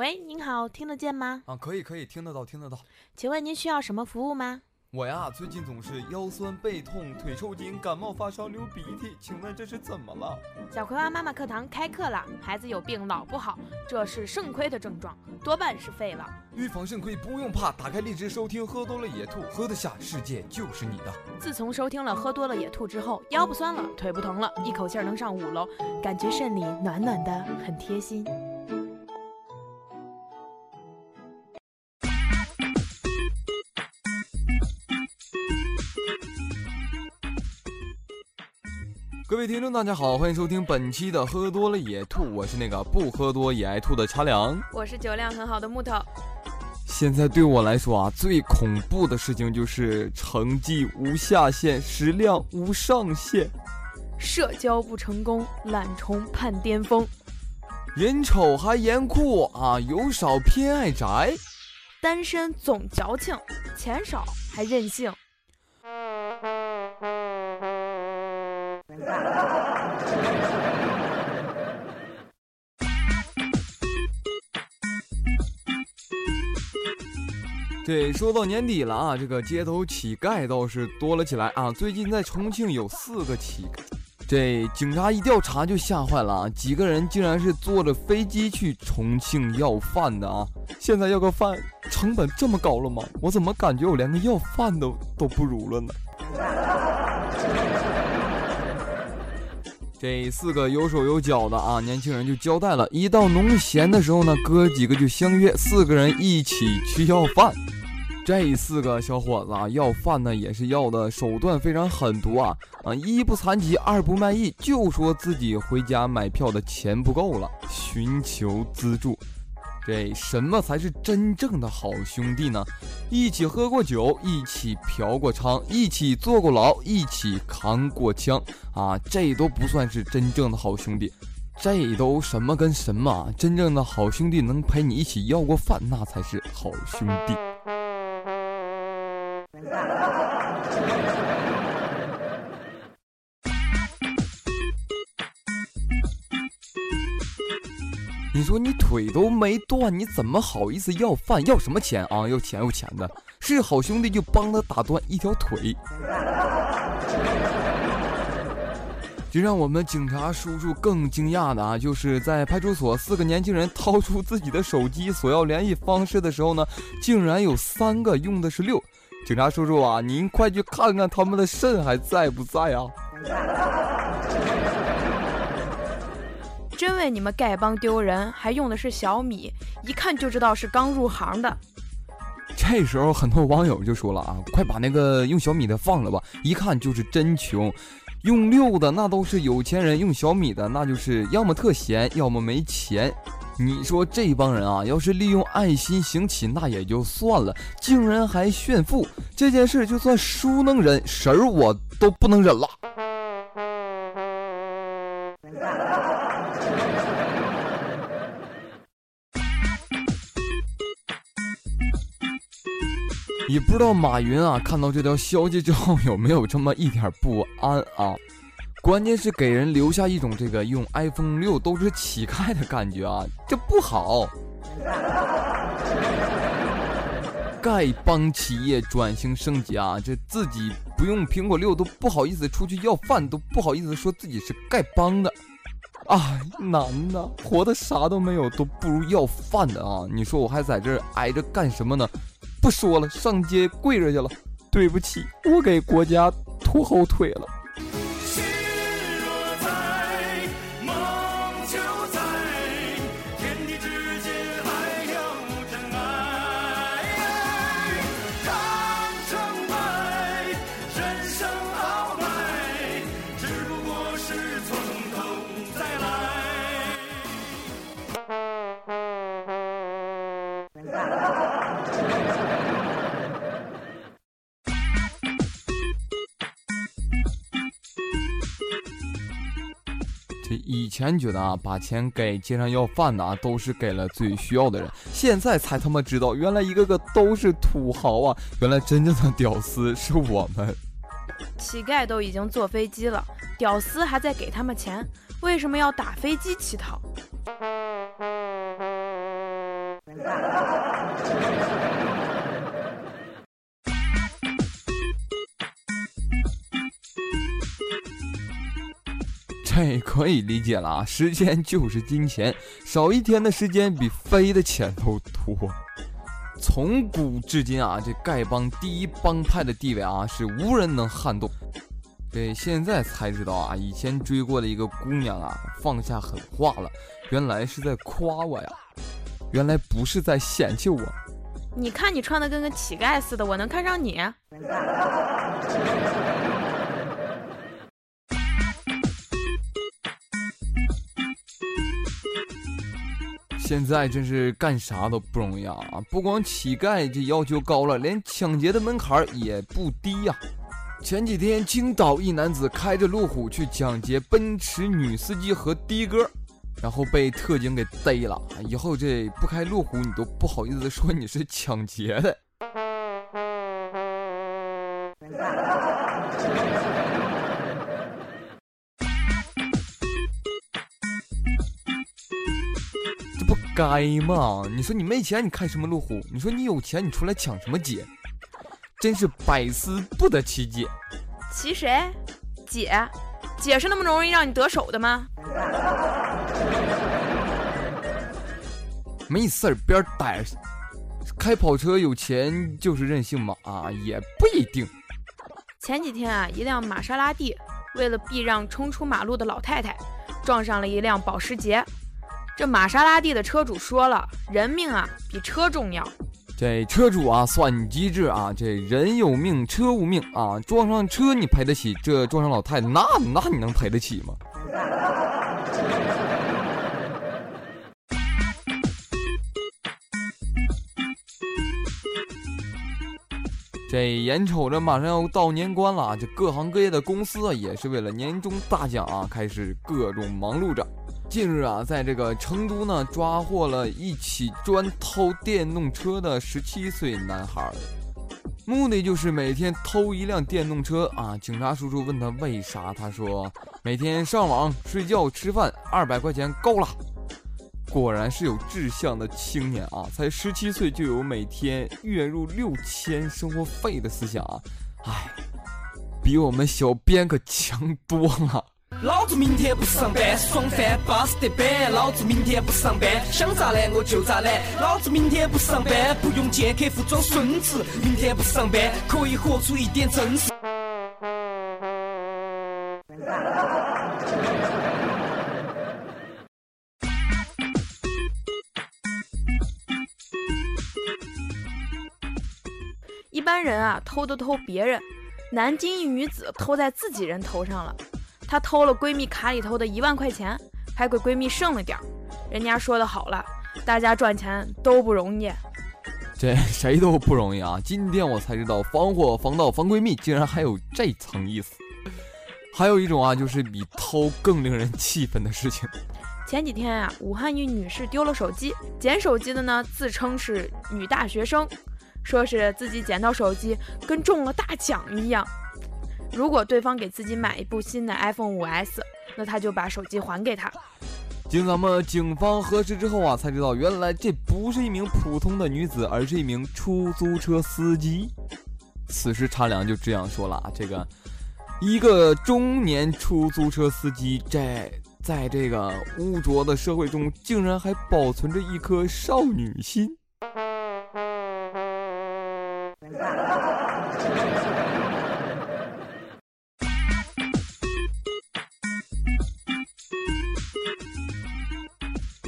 喂，您好，听得见吗？啊，可以可以，听得到听得到。请问您需要什么服务吗？我呀，最近总是腰酸背痛、腿抽筋、感冒发烧、流鼻涕，请问这是怎么了？小葵花妈妈课堂开课了，孩子有病老不好，这是肾亏的症状，多半是废了。预防肾亏不用怕，打开荔枝收听，喝多了野兔，喝得下，世界就是你的。自从收听了喝多了野兔之后，腰不酸了，腿不疼了，一口气儿能上五楼，感觉肾里暖暖的，很贴心。位听众，大家好，欢迎收听本期的《喝多了也吐》，我是那个不喝多也爱吐的茶凉，我是酒量很好的木头。现在对我来说啊，最恐怖的事情就是成绩无下限，食量无上限，社交不成功，懒虫盼巅峰，人丑还颜酷啊，油少偏爱宅，单身总矫情，钱少还任性。对，说到年底了啊，这个街头乞丐倒是多了起来啊。最近在重庆有四个乞丐，这警察一调查就吓坏了啊，几个人竟然是坐着飞机去重庆要饭的啊。现在要个饭成本这么高了吗？我怎么感觉我连个要饭都都不如了呢？这四个有手有脚的啊年轻人就交代了，一到农闲的时候呢，哥几个就相约四个人一起去要饭。这四个小伙子啊，要饭呢也是要的手段非常狠毒啊啊！一不残疾，二不卖艺，就说自己回家买票的钱不够了，寻求资助。这什么才是真正的好兄弟呢？一起喝过酒，一起嫖过娼，一起坐过牢，一起扛过枪啊！这都不算是真正的好兄弟，这都什么跟什么？真正的好兄弟能陪你一起要过饭，那才是好兄弟。你说你腿都没断，你怎么好意思要饭？要什么钱啊？要钱要钱的，是好兄弟就帮他打断一条腿。就让我们警察叔叔更惊讶的啊，就是在派出所四个年轻人掏出自己的手机索要联系方式的时候呢，竟然有三个用的是六。警察叔叔啊，您快去看看他们的肾还在不在啊？真为你们丐帮丢人，还用的是小米，一看就知道是刚入行的。这时候很多网友就说了啊，快把那个用小米的放了吧，一看就是真穷。用六的那都是有钱人，用小米的那就是要么特闲，要么没钱。你说这帮人啊，要是利用爱心行乞那也就算了，竟然还炫富，这件事就算叔能忍，婶儿我都不能忍了。也不知道马云啊看到这条消息之后有没有这么一点不安啊？关键是给人留下一种这个用 iPhone 六都是乞丐的感觉啊，这不好。丐帮企业转型升级啊，这自己不用苹果六都不好意思出去要饭，都不好意思说自己是丐帮的。啊，男的活的啥都没有，都不如要饭的啊！你说我还在这挨着干什么呢？不说了，上街跪着去了。对不起，我给国家拖后腿了。以前觉得啊，把钱给街上要饭的啊，都是给了最需要的人。现在才他妈知道，原来一个个都是土豪啊！原来真正的屌丝是我们。乞丐都已经坐飞机了，屌丝还在给他们钱，为什么要打飞机乞讨？这 可以理解了啊，时间就是金钱，少一天的时间比飞的钱都多。从古至今啊，这丐帮第一帮派的地位啊，是无人能撼动。这现在才知道啊，以前追过的一个姑娘啊，放下狠话了，原来是在夸我呀，原来不是在嫌弃我。你看你穿的跟个乞丐似的，我能看上你？现在真是干啥都不容易啊！不光乞丐这要求高了，连抢劫的门槛也不低呀。前几天，青岛一男子开着路虎去抢劫奔驰女司机和的哥，然后被特警给逮了。以后这不开路虎，你都不好意思说你是抢劫的。该嘛？你说你没钱，你开什么路虎？你说你有钱，你出来抢什么姐？真是百思不得其解。骑谁？姐，姐是那么容易让你得手的吗？没事儿，边呆着。开跑车有钱就是任性嘛？啊，也不一定。前几天啊，一辆玛莎拉蒂为了避让冲出马路的老太太，撞上了一辆保时捷。这玛莎拉蒂的车主说了：“人命啊，比车重要。”这车主啊，算机智啊！这人有命，车无命啊！撞上车你赔得起，这撞上老太，那那你能赔得起吗？这眼瞅着马上要到年关了啊，这各行各业的公司啊，也是为了年终大奖啊，开始各种忙碌着。近日啊，在这个成都呢，抓获了一起专偷电动车的十七岁男孩，目的就是每天偷一辆电动车啊。警察叔叔问他为啥，他说每天上网、睡觉、吃饭，二百块钱够了。果然是有志向的青年啊，才十七岁就有每天月入六千生活费的思想啊，唉，比我们小编可强多了。老子明天不上班，爽翻巴适得板。老子明天不上班，想咋懒我就咋懒。老子明天不上班，不用见客户装孙子。明天不上班，可以活出一点真实。一般人啊，偷都偷别人，南京一女子偷在自己人头上了。她偷了闺蜜卡里头的一万块钱，还给闺蜜剩了点儿。人家说的好了，大家赚钱都不容易，这 谁都不容易啊！今天我才知道，防火防盗防闺蜜，竟然还有这层意思。还有一种啊，就是比偷更令人气愤的事情。前几天啊，武汉一女士丢了手机，捡手机的呢自称是女大学生，说是自己捡到手机跟中了大奖一样。如果对方给自己买一部新的 iPhone 5S，那他就把手机还给他。经咱们警方核实之后啊，才知道原来这不是一名普通的女子，而是一名出租车司机。此时茶凉就这样说了啊，这个一个中年出租车司机在在这个污浊的社会中，竟然还保存着一颗少女心。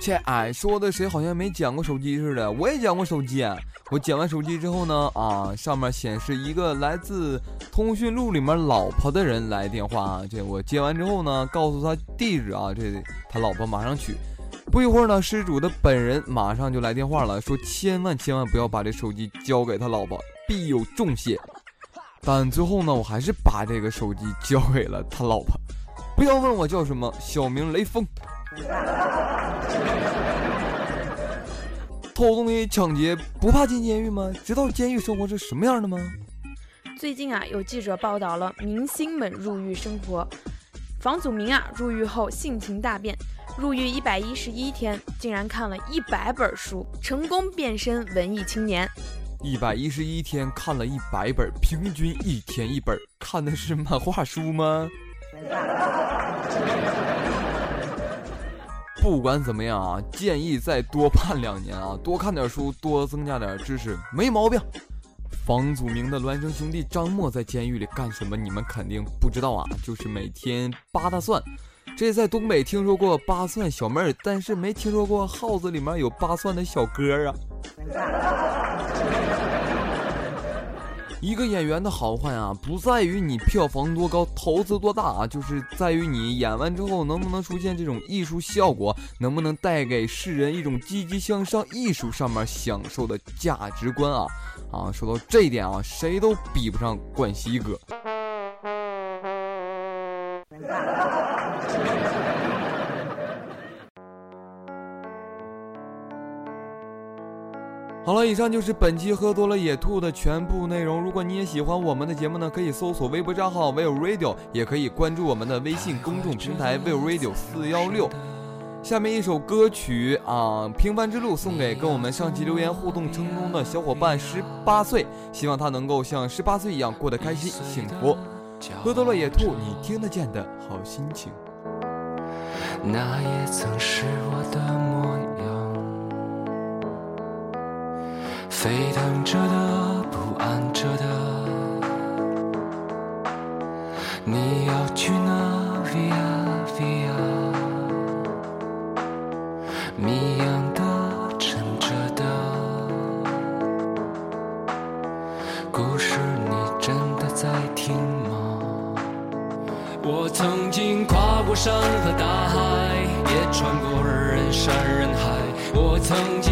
这俺说的谁好像没捡过手机似的？我也捡过手机。我捡完手机之后呢，啊，上面显示一个来自通讯录里面老婆的人来电话啊。这我接完之后呢，告诉他地址啊，这他老婆马上取。不一会儿呢，失主的本人马上就来电话了，说千万千万不要把这手机交给他老婆，必有重谢。但最后呢，我还是把这个手机交给了他老婆。不要问我叫什么，小名雷锋。偷东西抢劫不怕进监狱吗？知道监狱生活是什么样的吗？最近啊，有记者报道了明星们入狱生活。房祖名啊，入狱后性情大变，入狱一百一十一天，竟然看了一百本书，成功变身文艺青年。一百一十一天看了一百本，平均一天一本，看的是漫画书吗？不管怎么样啊，建议再多判两年啊，多看点书，多增加点知识，没毛病。房祖名的孪生兄弟张默在监狱里干什么？你们肯定不知道啊，就是每天扒大蒜。这在东北听说过扒蒜小妹儿，但是没听说过耗子里面有扒蒜的小哥啊。一个演员的好坏啊，不在于你票房多高、投资多大啊，就是在于你演完之后能不能出现这种艺术效果，能不能带给世人一种积极向上、艺术上面享受的价值观啊啊！说到这一点啊，谁都比不上冠希哥。好了，以上就是本期喝多了野兔的全部内容。如果你也喜欢我们的节目呢，可以搜索微博账号 Will Radio，也可以关注我们的微信公众平台 Will Radio 四幺六。下面一首歌曲啊，《平凡之路》送给跟我们上期留言互动成功的小伙伴十八岁，希望他能够像十八岁一样过得开心幸福。喝多了野兔，你听得见的好心情。那也曾是我的沸腾着的，不安着的，你要去哪？Via Via，谜样的，沉着的，故事你真的在听吗？我曾经跨过山和大海，也穿过人山人海。我曾经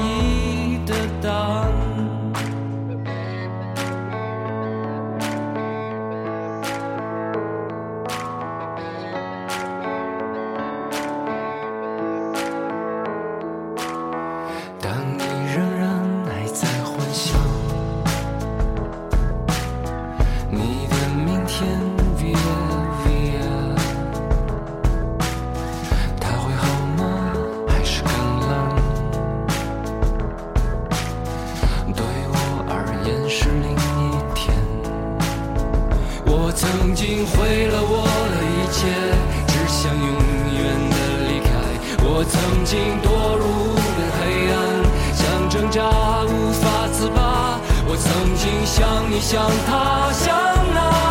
无法自拔我曾经像你像他像那